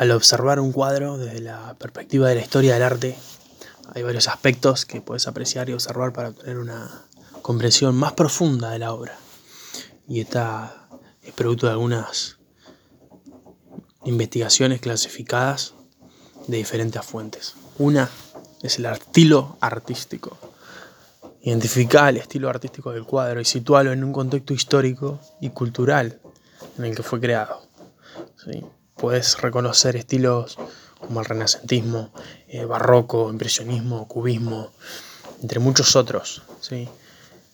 Al observar un cuadro desde la perspectiva de la historia del arte, hay varios aspectos que puedes apreciar y observar para obtener una comprensión más profunda de la obra. Y esta es producto de algunas investigaciones clasificadas de diferentes fuentes. Una es el estilo artístico. Identificar el estilo artístico del cuadro y situarlo en un contexto histórico y cultural en el que fue creado. Puedes reconocer estilos como el renacentismo, eh, barroco, impresionismo, cubismo, entre muchos otros. ¿sí?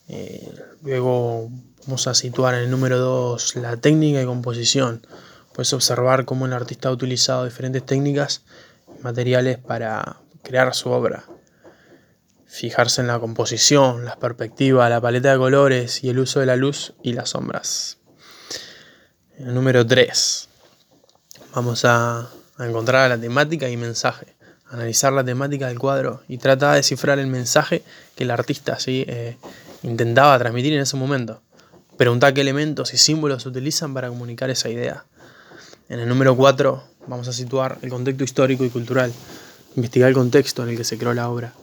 Eh, luego vamos a situar en el número 2 la técnica y composición. Puedes observar cómo el artista ha utilizado diferentes técnicas y materiales para crear su obra. Fijarse en la composición, la perspectiva, la paleta de colores y el uso de la luz y las sombras. El número 3 Vamos a, encontrar la temática y mensaje, analizar la temática del cuadro y tratar de descifrar el mensaje que el artista ¿sí? Eh, intentaba transmitir en ese momento. Preguntar qué elementos y símbolos se utilizan para comunicar esa idea. En el número 4 vamos a situar el contexto histórico y cultural, investigar el contexto en el que se creó la obra,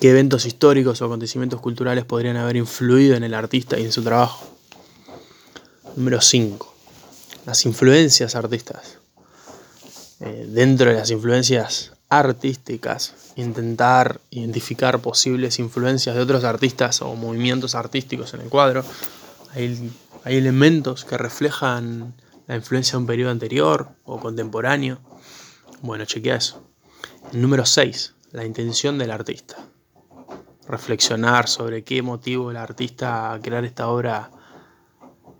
qué eventos históricos o acontecimientos culturales podrían haber influido en el artista y en su trabajo. Número 5. Las influencias artistas. Eh, dentro de las influencias artísticas, intentar identificar posibles influencias de otros artistas o movimientos artísticos en el cuadro. Hay, hay elementos que reflejan la influencia de un periodo anterior o contemporáneo. Bueno, chequea eso. Número 6. La intención del artista. Reflexionar sobre qué motivo el artista a crear esta obra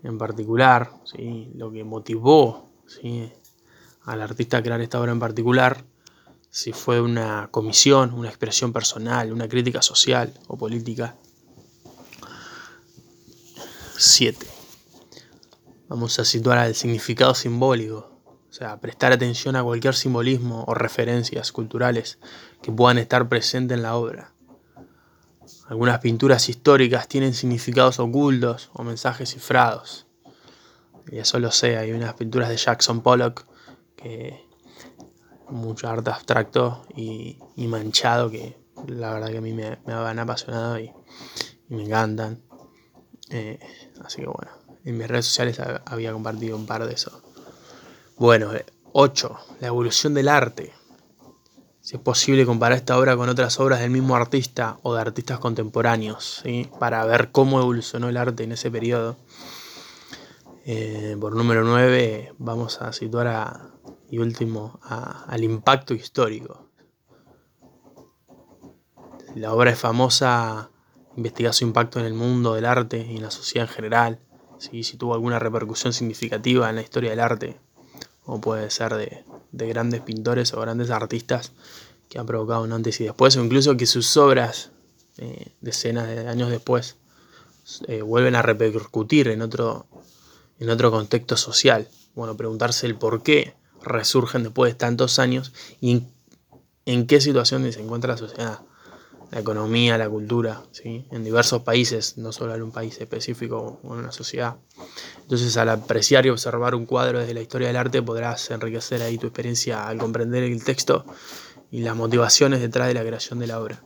en particular, ¿sí? lo que motivó ¿sí? Al artista crear esta obra en particular, si fue una comisión, una expresión personal, una crítica social o política. 7. Vamos a situar el significado simbólico, o sea, prestar atención a cualquier simbolismo o referencias culturales que puedan estar presentes en la obra. Algunas pinturas históricas tienen significados ocultos o mensajes cifrados. Y eso lo sé, hay unas pinturas de Jackson Pollock mucho arte abstracto y, manchado que la verdad que a mí me, me han apasionado y, me encantan. Eh, así que bueno, en mis redes sociales había compartido un par de esos. Bueno, 8. Eh, la evolución del arte. Si es posible comparar esta obra con otras obras del mismo artista o de artistas contemporáneos, ¿sí? para ver cómo evolucionó el arte en ese periodo. Eh, por número 9 vamos a situar a, y último al impacto histórico. La obra es famosa, investiga su impacto en el mundo del arte y en la sociedad en general, si tuvo alguna repercusión significativa en la historia del arte, o puede ser de, grandes pintores o grandes artistas que han provocado un antes y después, o incluso que sus obras, eh, decenas de años después, eh, vuelven a repercutir en otro, en otro contexto social. Bueno, preguntarse el por qué resurgen después de tantos años y en, qué situación se encuentra la sociedad, la economía, la cultura, ¿sí? en diversos países, no solo en un país específico o en una sociedad. Entonces al apreciar y observar un cuadro desde la historia del arte podrás enriquecer ahí tu experiencia al comprender el texto y las motivaciones detrás de la creación de la obra.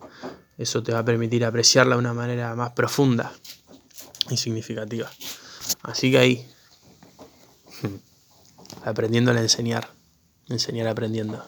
Eso te va a permitir apreciarla de una manera más profunda y significativa. Así que ahí aprendiendo a enseñar, enseñar aprendiendo.